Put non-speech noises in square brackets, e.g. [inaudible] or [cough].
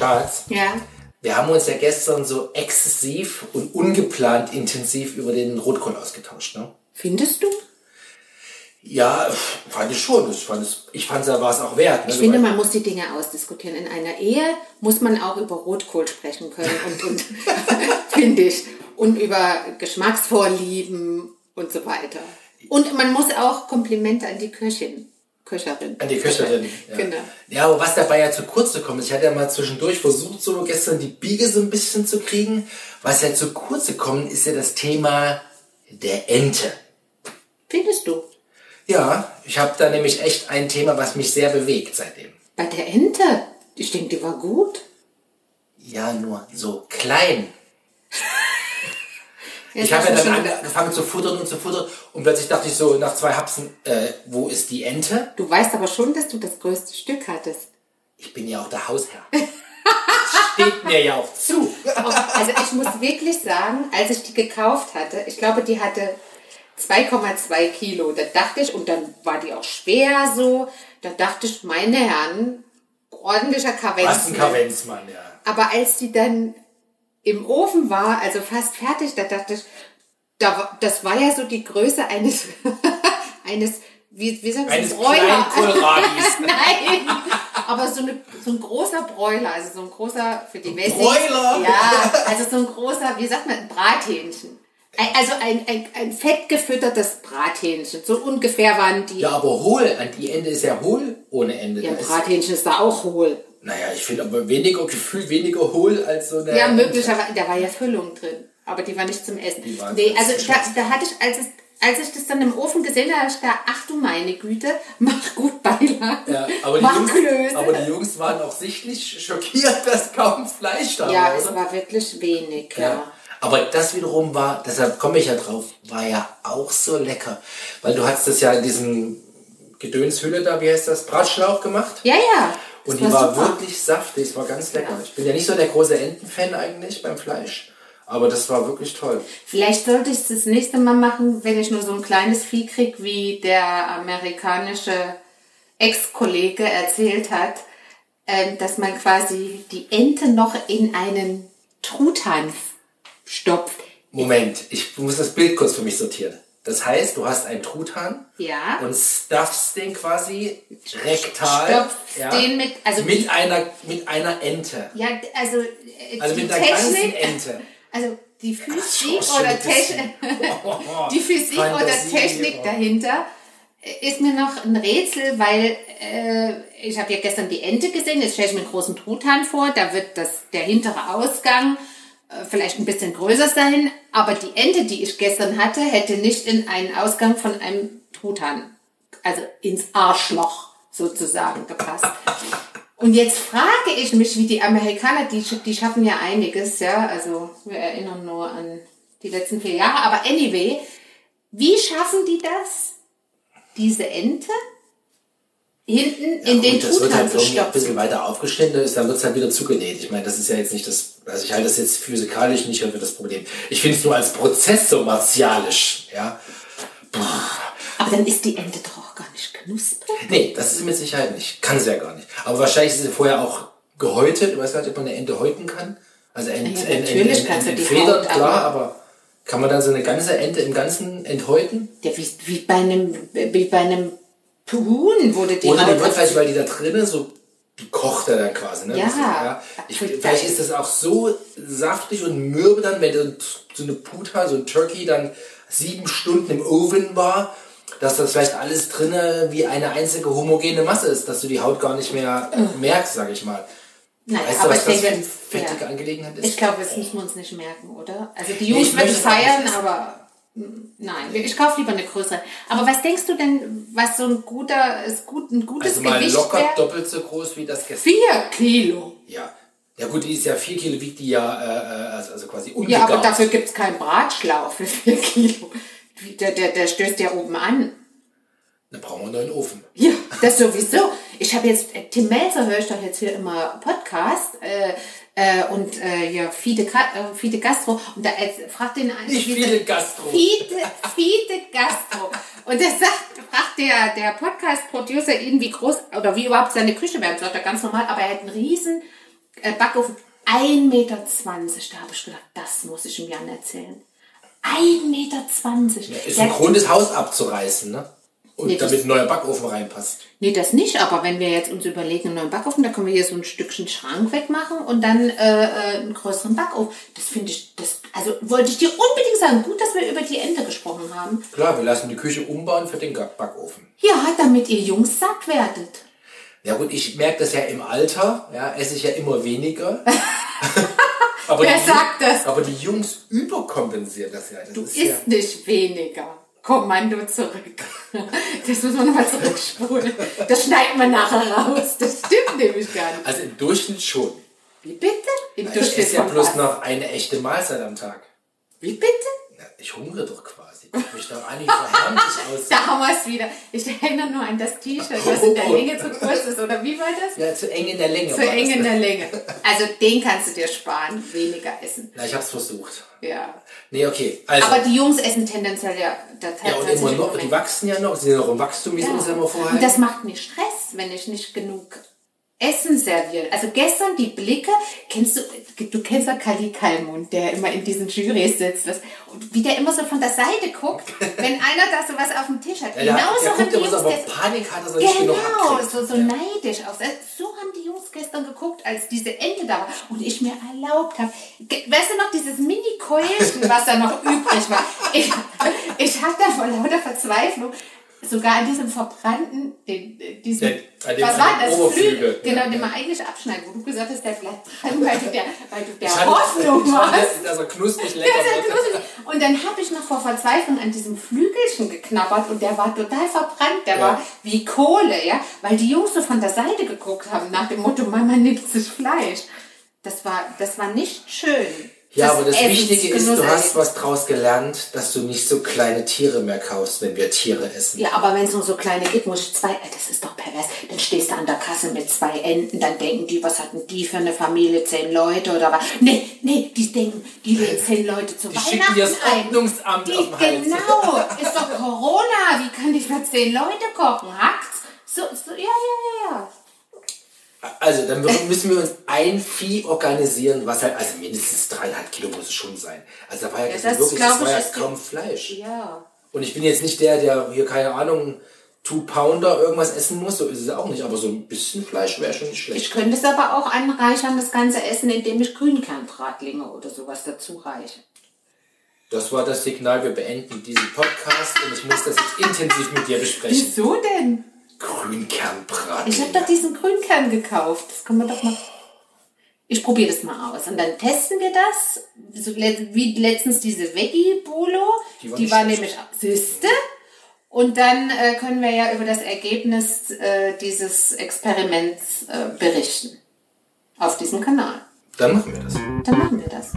Schatz, Ja. wir haben uns ja gestern so exzessiv und ungeplant intensiv über den Rotkohl ausgetauscht, ne? Findest du? Ja, fand ich schon. Ich fand es, ich fand es war es auch wert. Ne? Ich finde, man muss die Dinge ausdiskutieren. In einer Ehe muss man auch über Rotkohl sprechen können und, und [laughs] finde ich. Und über Geschmacksvorlieben und so weiter. Und man muss auch Komplimente an die Köchin, Köcherin. An die Köcherin. Ja. Genau. Ja, aber was dabei ja zu kurz gekommen ist, ich hatte ja mal zwischendurch versucht, so gestern die Biege so ein bisschen zu kriegen. Was ja zu kurz gekommen ist, ja das Thema der Ente. Findest du? Ja, ich habe da nämlich echt ein Thema, was mich sehr bewegt seitdem. Bei der Ente? Ich denke, die war gut. Ja, nur so klein. [laughs] Ja, Ich habe ja dann angefangen zu futtern und zu futtern und plötzlich dachte ich so nach zwei Hapsen, äh, wo ist die Ente? Du weißt aber schon, dass du das größte Stück hattest. Ich bin ja auch der Hausherr. Steht mir ja auch zu. [laughs] Also ich muss wirklich sagen, als ich die gekauft hatte, ich glaube, die hatte 2,2 Kilo. Da dachte ich, und dann war die auch schwer so, da dachte ich, meine Herren, ordentlicher Was ein Kavenzmann. Kavenzmann, ja. Aber als die dann im Ofen war, also fast fertig, da dachte ich, da, das war ja so die Größe eines, [laughs] eines wie, wie sagt man, Eines Bräuler. [laughs] Nein, aber so, eine, so ein großer Bräuler, also so ein großer für die Wessis. Bräuler? Ja, also so ein großer, wie sagt man, ein Brathähnchen. Also ein, ein, ein fettgefüttertes Brathähnchen. So ungefähr waren die. Ja, aber hohl, an die Ende ist ja hohl ohne Ende. Ja, Da ein ist, Brathähnchen ist da auch hohl. Naja, ich finde aber weniger gefühlt weniger hohl als so eine. Ja, möglicherweise. Da war ja Füllung drin. Aber die war nicht zum Essen. Nee, also da, da hatte ich, als, es, als ich das dann im Ofen gesehen habe, ich da, ach du meine Güte, [laughs] mach gut Beilagen. Ja, aber, die mach Jungs, Klöße. aber die Jungs waren auch sichtlich schockiert, [laughs] dass kaum Fleisch da ja, war. es oder? war wirklich wenig, ja. Ja. Aber das wiederum war, deshalb komme ich ja drauf, war ja auch so lecker. Weil du hast das ja in diesem Gedönshülle da, wie heißt das, Bratschlauch gemacht. Ja, ja. Und die war super. wirklich saftig, es war ganz lecker. Ja. Ich bin ja nicht so der große Entenfan eigentlich beim Fleisch, aber das war wirklich toll. Vielleicht sollte ich es das nächste Mal machen, wenn ich nur so ein kleines Vieh krieg, wie der amerikanische Ex-Kollege erzählt hat, ähm, dass man quasi die Ente noch in einen Truthahn stopft. Moment, ich muss das Bild kurz für mich sortieren. Das heißt, du hast einen Truthahn Ja. und stuffst den quasi rektal Stopfst den mit- also mit, die- einer, mit einer Ente. Ja, also, äh, Also die mit einer ganzen Ente. [laughs] also die Physik schon oder. Technik, [laughs] [laughs] die Physik oder Technik oh. dahinter ist mir noch ein Rätsel, weil äh, ich habe ja gestern die Ente gesehen, jetzt stelle ich mir einen großen Truthahn vor, da wird das, der hintere Ausgang vielleicht ein bisschen größer sein, aber die Ente, die ich gestern hatte, hätte nicht in einen Ausgang von einem Truthahn, also ins Arschloch sozusagen gepasst. Und jetzt frage ich mich, wie die Amerikaner, die, die schaffen ja einiges, ja, also wir erinnern nur an die letzten vier Jahre, aber anyway, wie schaffen die das, diese Ente hinten in den Gut, das wird Truthahn halt irgendwie ein bisschen weiter aufgeschnitten, ist, dann wird es halt wieder zugenäht. Ich meine, das ist ja jetzt nicht das, also ich halte das jetzt physikalisch nicht für das Problem. Ich finde es nur als Prozess so martialisch, ja. Aber dann ist die Ente doch auch gar nicht knusprig. Nee, das ist mit Sicherheit nicht. Kann sie ja gar nicht. Aber wahrscheinlich ist sie vorher auch gehäutet. Ich weiß gar nicht, ob man eine Ente häuten kann. Also ent, Ja, ent, natürlich ent, kannst du die Haut, klar, aber- aber kann man dann so eine ganze Ente im Ganzen enthäuten? Ja, wie, wie bei einem, wie bei einem Huhn wurde die Oder die wird vielleicht, weil die da drinnen so, die kocht er dann quasi, ne? Ja. Ist- ja. Ich, vielleicht ist das auch so saftig und mürbe dann, wenn so eine Puta, so ein Turkey dann sieben Stunden im Ofen war, dass das vielleicht alles drinnen wie eine einzige homogene Masse ist, dass du die Haut gar nicht mehr merkst, sag ich mal. Nein, Weißt du, aber was ich das für denke, eine fettige ja. Angelegenheit ist? Ich glaube, das müssen wir uns nicht merken, oder? Also die Jungs würden feiern, aber nein, ich kaufe lieber eine größere. Aber was denkst du denn, was so ein guter, ist gut, ein gutes Also mal Gewicht locker wäre? doppelt so groß wie das gestern. Vier Kilo. Ja. Ja gut, die ist ja vier Kilo, wiegt die ja äh, äh, also also quasi Ja, ungegart. aber dafür gibt's keinen Bratschlauch für vier Kilo. Der, der, der stößt ja oben an. Dann brauchen wir einen neuen Ofen. Ja, das sowieso. Ich habe jetzt, äh, Tim Melzer höre ich doch jetzt hier immer Podcast äh, äh, und äh, ja, Fide, äh, Fide Gastro und da äh, fragt den einen, Nicht Fide Gastro. Fide, Fide Gastro. Und das sagt, fragt der, der Podcast-Producer ihn, wie groß oder wie überhaupt seine Küche wäre. Und sagt er ganz normal, aber er hat einen riesen äh, Backofen 1,20 Meter. Da habe ich gedacht, das muss ich ihm Jan erzählen. 1,20 Meter. Ist Der- ein Grund, das Haus abzureißen, ne? Und Nee, damit ein neuer Backofen reinpasst. Nee, das nicht, aber wenn wir jetzt uns überlegen, einen neuen Backofen, da können wir hier so ein Stückchen Schrank wegmachen und dann äh, äh, einen größeren Backofen. Das finde ich, das, also wollte ich dir unbedingt sagen. Gut, dass wir über die Ente gesprochen haben. Klar, wir lassen die Küche umbauen für den Backofen. Ja, damit ihr Jungs satt werdet. Ja gut, ich merke das ja im Alter, ja, esse ich ja immer weniger. [laughs] aber Wer die, sagt das? Aber die Jungs überkompensieren das ja. Das Du ist isst ja, nicht weniger. Kommando zurück. Das müssen wir nochmal zurückspulen. Das schneiden wir nachher raus. Das stimmt nämlich gar nicht. Also im Durchschnitt schon. Wie bitte? Im Ich Durchschnitt esse ja bloß noch eine echte Mahlzeit am Tag. Wie bitte? Ja, ich hungere doch quasi. Guck mich an, wie verhärmt ich [laughs] aus. Da haben wir es wieder. Ich erinnere nur an das T-Shirt, was in der Oh. Länge zu kurz ist. Oder wie war das? Ja, zu eng in der Länge. Zu eng in der Länge. Also den kannst du dir sparen. Weniger essen. Na, ich hab's versucht. Ja. Nee, okay. Also, Aber die Jungs essen tendenziell ja. Ja, und immer noch, die wachsen ja noch, sie sind noch im Wachstum, wie sie uns immer vorher. Und das macht mir Stress, wenn ich nicht genug Essen serviere. Also gestern die Blicke, kennst du, du kennst ja Kali Kalmund, der immer in diesen Jurys sitzt, das, und wie der immer so von der Seite guckt, [laughs] wenn einer da so was auf dem Tisch hat. ja, der, Genauso der haben die so, Jungs aber gestern. Panik hat, dass er Genau, so, so neidisch aus. So haben die Jungs gestern geguckt, als diese Ente da war und ich mir erlaubt habe. Weißt du noch, dieses Mini-Keulchen, was da noch [laughs] übrig war? Ich, ich habe da vor lauter Verzweiflung sogar an diesem verbrannten, den, an dem- was war das? Oberflügel. Flügel, genau, Ja, den man eigentlich abschneiden, wo du gesagt hast, der bleibt dran, weil du der, weil du der Hoffnung warst. er knusprig Der lecker ja knusprig. Und dann habe ich noch vor Verzweiflung an diesem Flügelchen geknabbert und der war total verbrannt. Der Ja. war wie Kohle, ja, weil die Jungs so von der Seite geguckt haben nach dem Motto, Mama nimmt sich Fleisch. Das war, das war nicht schön. Ja, aber das Wichtige ist, du hast was draus gelernt, dass du nicht so kleine Tiere mehr kaufst, wenn wir Tiere essen. Ja, aber wenn es nur so kleine gibt, muss ich zwei, äh, das ist doch pervers. Dann stehst du an der Kasse mit zwei Enten, dann denken die, was hatten die für eine Familie, zehn Leute oder was? Nee, nee, die denken, die läden zehn Leute zu Die Weihnachten schicken dir das ein. Ordnungsamt Die, auf den Hals. genau, ist doch Corona, wie kann ich für zehn Leute kochen? Hackt's? So, so, ja, ja, ja. Also, dann müssen wir uns ein Vieh organisieren, was halt, also mindestens dreieinhalb Kilo muss es schon sein. Also, da war ja, Ja, wirklich, das war ja kaum Fleisch. Ja. Und ich bin jetzt nicht der, der hier, keine Ahnung, Two Pounder irgendwas essen muss, so ist es auch nicht. Aber so ein bisschen Fleisch wäre schon nicht schlecht. Ich könnte es aber auch anreichern, das ganze Essen, indem ich Grünkernbratlinge oder sowas dazu reiche. Das war das Signal, wir beenden diesen Podcast und ich muss das jetzt intensiv mit dir besprechen. Wieso denn? Grünkernbraten. Ich habe doch diesen Grünkern gekauft. Das können wir doch mal. Ich probiere das mal aus. Und dann testen wir das. So wie letztens diese Veggie-Bolo. Die Die war war, nicht schlecht. nämlich Süßte. Und dann äh, können wir ja über das Ergebnis äh, dieses Experiments äh, berichten. Auf diesem Kanal. Dann machen wir das. Dann machen wir das.